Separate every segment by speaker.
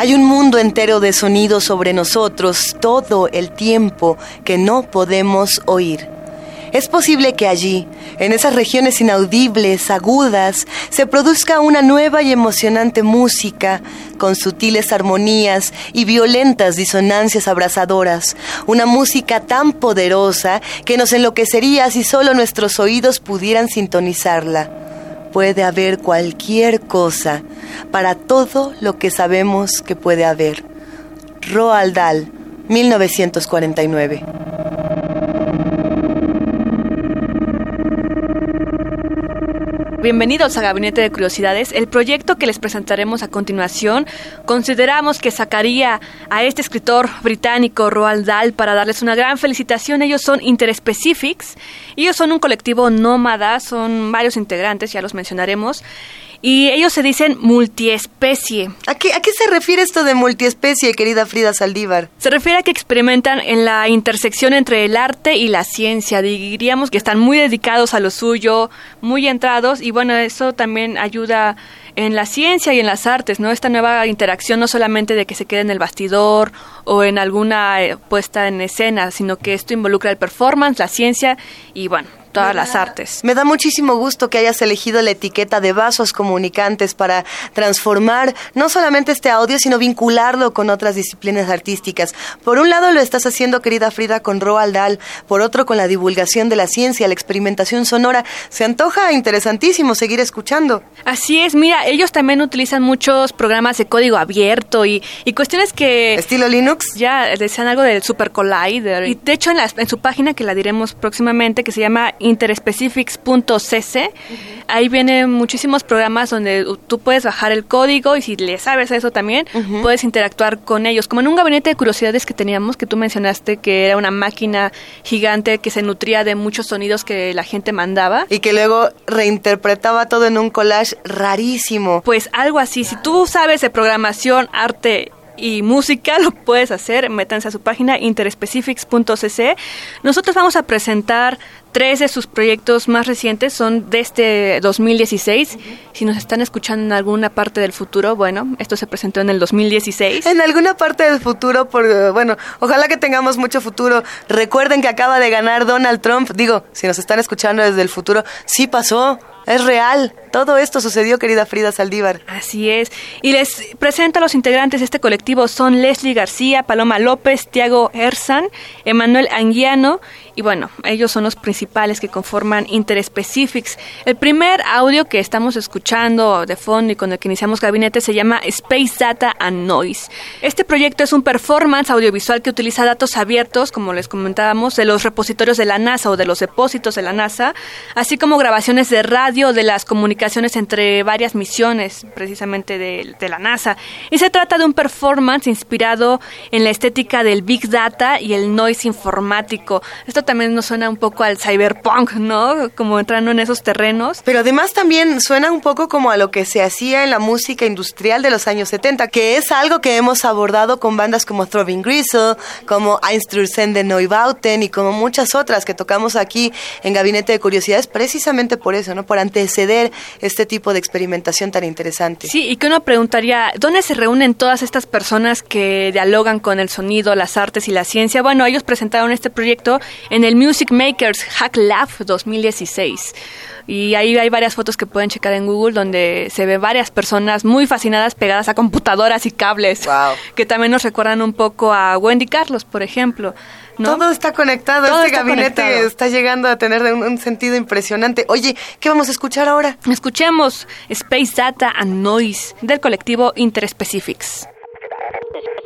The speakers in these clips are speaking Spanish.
Speaker 1: Hay un mundo entero de sonidos sobre nosotros todo el tiempo que no podemos oír. Es posible que allí, en esas regiones inaudibles, agudas, se produzca una nueva y emocionante música, con sutiles armonías y violentas disonancias abrasadoras, una música tan poderosa que nos enloquecería si solo nuestros oídos pudieran sintonizarla. Puede haber cualquier cosa para todo lo que sabemos que puede haber. Roald Dahl, 1949.
Speaker 2: Bienvenidos a Gabinete de Curiosidades. El proyecto que les presentaremos a continuación consideramos que sacaría a este escritor británico Roald Dahl para darles una gran felicitación. Ellos son Interspecifics. Ellos son un colectivo nómada, son varios integrantes, ya los mencionaremos. Y ellos se dicen multiespecie.
Speaker 1: ¿A qué, ¿A qué se refiere esto de multiespecie, querida Frida Saldívar?
Speaker 2: Se refiere a que experimentan en la intersección entre el arte y la ciencia. Diríamos que están muy dedicados a lo suyo, muy entrados y bueno, eso también ayuda en la ciencia y en las artes, ¿no? Esta nueva interacción no solamente de que se quede en el bastidor o en alguna eh, puesta en escena, sino que esto involucra el performance, la ciencia y bueno, todas las artes.
Speaker 1: Me da muchísimo gusto que hayas elegido la etiqueta de vasos comunicantes para transformar no solamente este audio, sino vincularlo con otras disciplinas artísticas. Por un lado lo estás haciendo, querida Frida, con Roald Dahl, por otro con la divulgación de la ciencia, la experimentación sonora. Se antoja interesantísimo seguir escuchando.
Speaker 2: Así es, mira, ellos también utilizan muchos programas de código abierto y, y cuestiones que...
Speaker 1: ¿Estilo Linux?
Speaker 2: Ya decían algo del Super Collider. Y de hecho en, la, en su página, que la diremos próximamente, que se llama interspecifics.cc. Ahí vienen muchísimos programas donde tú puedes bajar el código y si le sabes eso también, puedes interactuar con ellos. Como en un gabinete de curiosidades que teníamos, que tú mencionaste que era una máquina gigante que se nutría de muchos sonidos que la gente mandaba.
Speaker 1: Y que luego reinterpretaba todo en un collage rarísimo.
Speaker 2: Pues algo así. Si tú sabes de programación, arte y música, lo puedes hacer. Métanse a su página interspecifics.cc. Nosotros vamos a presentar tres de sus proyectos más recientes, son de este 2016. Si nos están escuchando en alguna parte del futuro, bueno, esto se presentó en el 2016.
Speaker 1: En alguna parte del futuro, por, bueno, ojalá que tengamos mucho futuro. Recuerden que acaba de ganar Donald Trump. Digo, si nos están escuchando desde el futuro, sí pasó. Es real. Todo esto sucedió, querida Frida Saldívar.
Speaker 2: Así es. Y les presento a los integrantes de este colectivo. Son Leslie García, Paloma López, Tiago Erzan, Emanuel Anguiano. Y bueno, ellos son los principales que conforman Interspecifics. El primer audio que estamos escuchando de fondo y con el que iniciamos gabinete se llama Space Data and Noise. Este proyecto es un performance audiovisual que utiliza datos abiertos, como les comentábamos, de los repositorios de la NASA o de los depósitos de la NASA, así como grabaciones de radio de las comunicaciones entre varias misiones, precisamente de, de la NASA. Y se trata de un performance inspirado en la estética del Big Data y el noise informático. Esto también nos suena un poco al cyberpunk, ¿no? Como entrando en esos terrenos.
Speaker 1: Pero además también suena un poco como a lo que se hacía en la música industrial de los años 70, que es algo que hemos abordado con bandas como Throbbing Gristle, como Einstürzende Neubauten y como muchas otras que tocamos aquí en Gabinete de Curiosidades, precisamente por eso, ¿no? Por anteceder este tipo de experimentación tan interesante.
Speaker 2: Sí, y que uno preguntaría, ¿dónde se reúnen todas estas personas que dialogan con el sonido, las artes y la ciencia? Bueno, ellos presentaron este proyecto en el Music Makers Hack Lab 2016. Y ahí hay varias fotos que pueden checar en Google donde se ve varias personas muy fascinadas pegadas a computadoras y cables, que también nos recuerdan un poco a Wendy Carlos, por ejemplo.
Speaker 1: Todo está conectado, este gabinete está llegando a tener un, sentido impresionante. Oye, ¿qué vamos a escuchar ahora?
Speaker 2: Escuchemos Space Data and Noise del colectivo Interspecifics.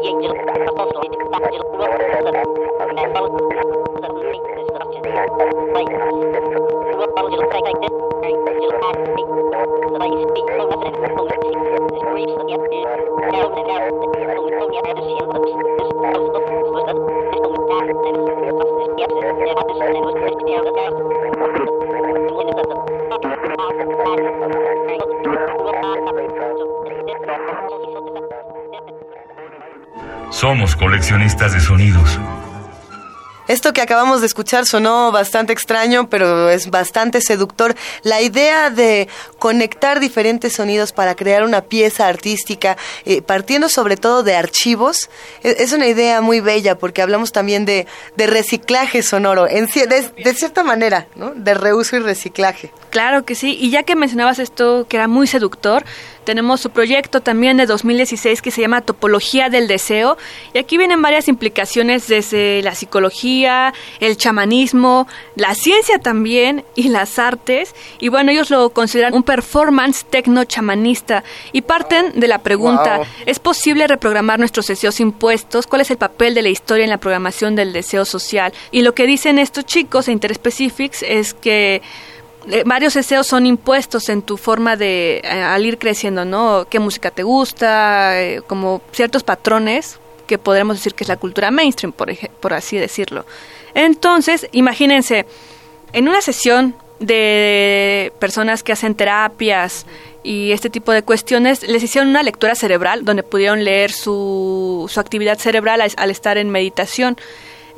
Speaker 3: nhìn như là con Somos coleccionistas de sonidos.
Speaker 1: Esto que acabamos de escuchar sonó bastante extraño, pero es bastante seductor. La idea de conectar diferentes sonidos para crear una pieza artística, eh, partiendo sobre todo de archivos, e, es, una idea muy bella porque hablamos también de, reciclaje sonoro, en, de, de cierta manera, ¿no? de reuso y reciclaje.
Speaker 2: Claro que sí, y ya que mencionabas esto que era muy seductor, tenemos su proyecto también de 2016 que se llama Topología del Deseo. Y aquí vienen varias implicaciones desde la psicología, el chamanismo, la ciencia también y las artes. Y bueno, ellos lo consideran un performance tecno-chamanista. Y parten de la pregunta, ¿es posible reprogramar nuestros deseos impuestos? ¿Cuál es el papel de la historia en la programación del deseo social? Y lo que dicen estos chicos e Interspecifics es que eh, varios deseos son impuestos en tu forma de eh, al ir creciendo, ¿no? ¿Qué música te gusta? Eh, como ciertos patrones que podremos decir que es la cultura mainstream, por, por así decirlo. Entonces, imagínense, en una sesión de personas que hacen terapias y este tipo de cuestiones, les hicieron una lectura cerebral donde pudieron leer su, su actividad cerebral al estar en meditación.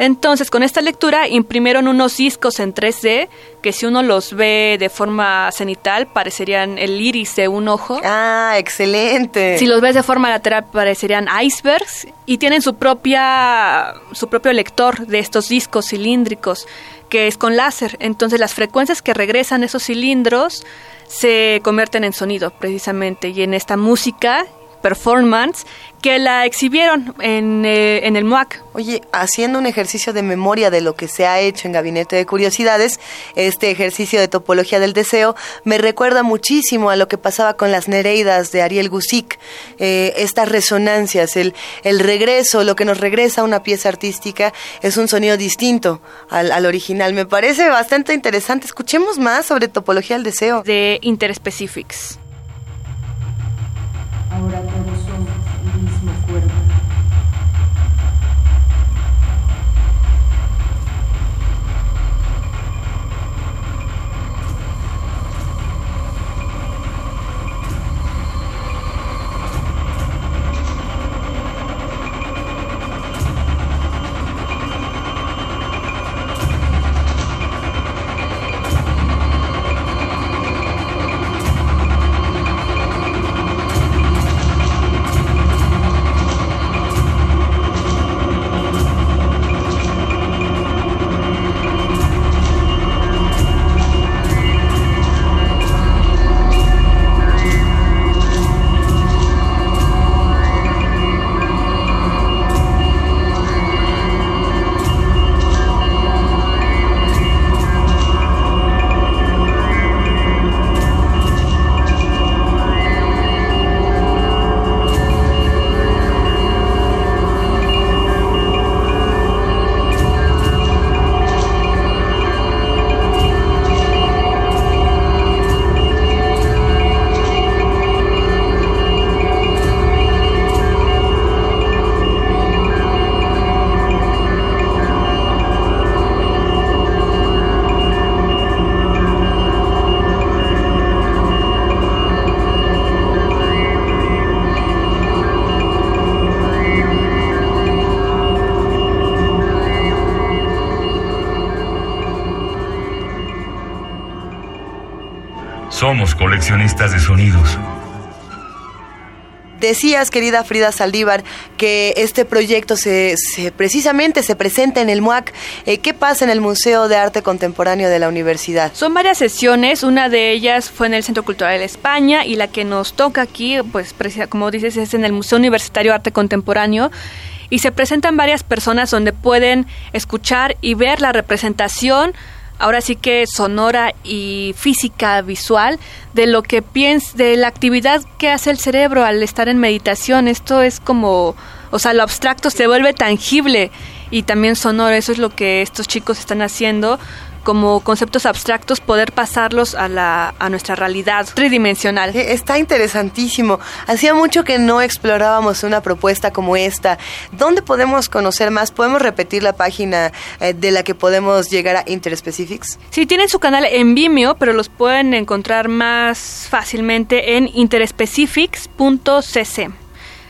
Speaker 2: Entonces, con esta lectura imprimieron unos discos en 3D que si uno los ve de forma cenital parecerían el iris de un ojo.
Speaker 1: Ah, excelente.
Speaker 2: Si los ves de forma lateral parecerían icebergs y tienen su propia su propio lector de estos discos cilíndricos que es con láser. Entonces, las frecuencias que regresan esos cilindros se convierten en sonido precisamente y en esta música performance que la exhibieron en, eh, en, el MOAC.
Speaker 1: Oye, haciendo un ejercicio de memoria de lo que se ha hecho en Gabinete de Curiosidades, este ejercicio de topología del deseo me recuerda muchísimo a lo que pasaba con las Nereidas de Ariel Gusic, eh, estas resonancias, el, el regreso, lo que nos regresa a una pieza artística es un sonido distinto al, al original. Me parece bastante interesante. Escuchemos más sobre topología del deseo.
Speaker 2: De Interspecifics. Ahora todos somos el mismo cuerpo.
Speaker 3: Somos coleccionistas de sonidos.
Speaker 1: Decías, querida Frida Saldívar, que este proyecto se, precisamente se presenta en el MUAC. Eh, ¿Qué pasa en el Museo de Arte Contemporáneo de la Universidad?
Speaker 2: Son varias sesiones, una de ellas fue en el Centro Cultural de España y la que nos toca aquí, pues como dices, es en el Museo Universitario de Arte Contemporáneo y se presentan varias personas donde pueden escuchar y ver la representación ahora sí que sonora y física visual de lo que piensa, de la actividad que hace el cerebro al estar en meditación. Esto es como, o sea, lo abstracto se vuelve tangible y también sonoro. Eso es lo que estos chicos están haciendo como conceptos abstractos, poder pasarlos a, la, a nuestra realidad tridimensional.
Speaker 1: Está interesantísimo. Hacía mucho que no explorábamos una propuesta como esta. ¿Dónde podemos conocer más? ¿Podemos repetir la página eh, de la que podemos llegar a Interspecifics?
Speaker 2: Sí, tienen su canal en Vimeo, pero los pueden encontrar más fácilmente en interspecifics.cc.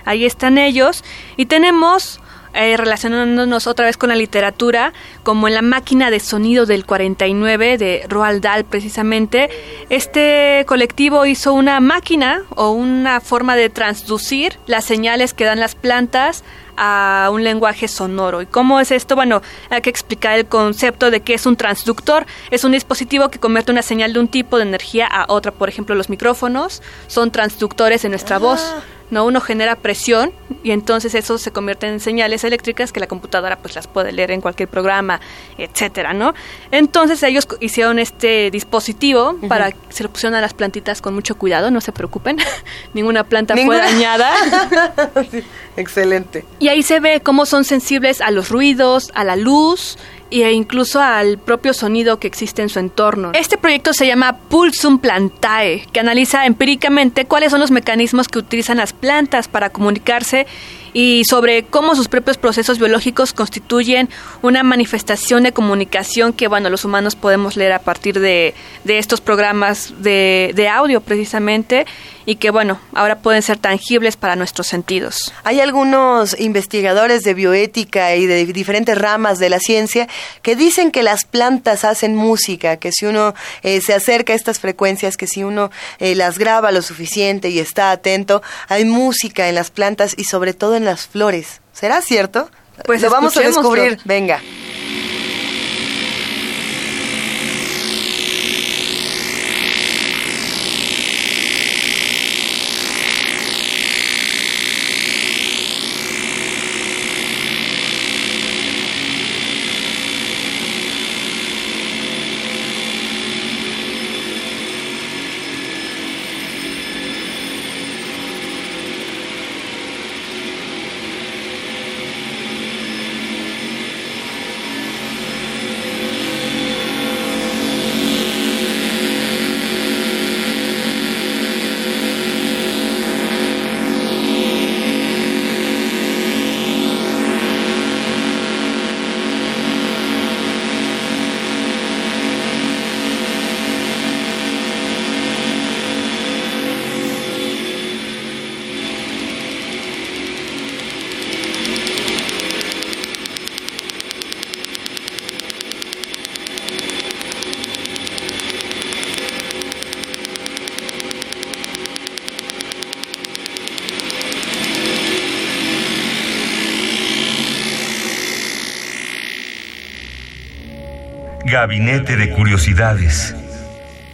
Speaker 2: Ahí están ellos. Y tenemos eh, relacionándonos otra vez con la literatura, como en la máquina de sonido del 49 de Roald Dahl precisamente, este colectivo hizo una máquina o una forma de transducir las señales que dan las plantas a un lenguaje sonoro. ¿Y cómo es esto? Bueno, hay que explicar el concepto de qué es un transductor. Es un dispositivo que convierte una señal de un tipo de energía a otra. Por ejemplo, los micrófonos son transductores de nuestra ah. voz. ¿No? Uno genera presión y entonces eso se convierte en señales eléctricas que la computadora pues las puede leer en cualquier programa, etcétera, ¿no? Entonces ellos hicieron este dispositivo para que se lo pusieron a las plantitas con mucho cuidado, no se preocupen, ninguna planta fue dañada.
Speaker 1: excelente.
Speaker 2: Y ahí se ve cómo son sensibles a los ruidos, a la luz, e incluso al propio sonido que existe en su entorno. Este proyecto se llama Pulsum Plantae, que analiza empíricamente cuáles son los mecanismos que utilizan las plantas para comunicarse y sobre cómo sus propios procesos biológicos constituyen una manifestación de comunicación que, bueno, los humanos podemos leer a partir de, de estos programas de, de audio precisamente y que, bueno, ahora pueden ser tangibles para nuestros sentidos.
Speaker 1: Hay algunos investigadores de bioética y de diferentes ramas de la ciencia que dicen que las plantas hacen música, que si uno eh, se acerca a estas frecuencias, que si uno eh, las graba lo suficiente y está atento, hay música en las plantas y sobre todo en las flores. ¿Será cierto?
Speaker 2: Pues lo vamos a descubrir.
Speaker 1: Venga.
Speaker 3: Gabinete de Curiosidades.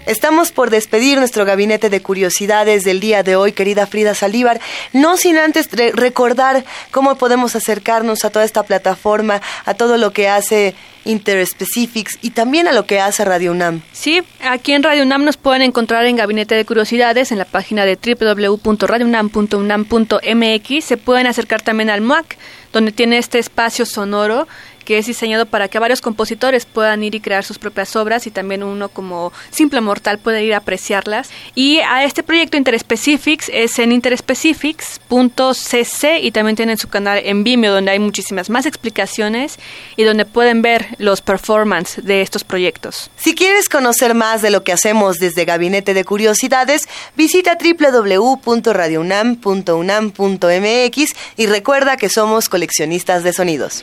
Speaker 1: Estamos por despedir nuestro gabinete de curiosidades del día de hoy, querida Frida Salívar, no sin antes recordar cómo podemos acercarnos a toda esta plataforma, a todo lo que hace Interspecifics y también a lo que hace Radio UNAM.
Speaker 2: Sí, aquí en Radio UNAM nos pueden encontrar en Gabinete de Curiosidades en la página de www.radiounam.unam.mx. Se pueden acercar también al MUAC, donde tiene este espacio sonoro que es diseñado para que varios compositores puedan ir y crear sus propias obras y también uno como simple mortal puede ir a apreciarlas. Y a este proyecto Interspecifics es en interspecifics.cc y también tienen su canal en Vimeo donde hay muchísimas más explicaciones y donde pueden ver los performances de estos proyectos.
Speaker 1: Si quieres conocer más de lo que hacemos desde Gabinete de Curiosidades, visita www.radiounam.unam.mx y recuerda que somos coleccionistas de sonidos.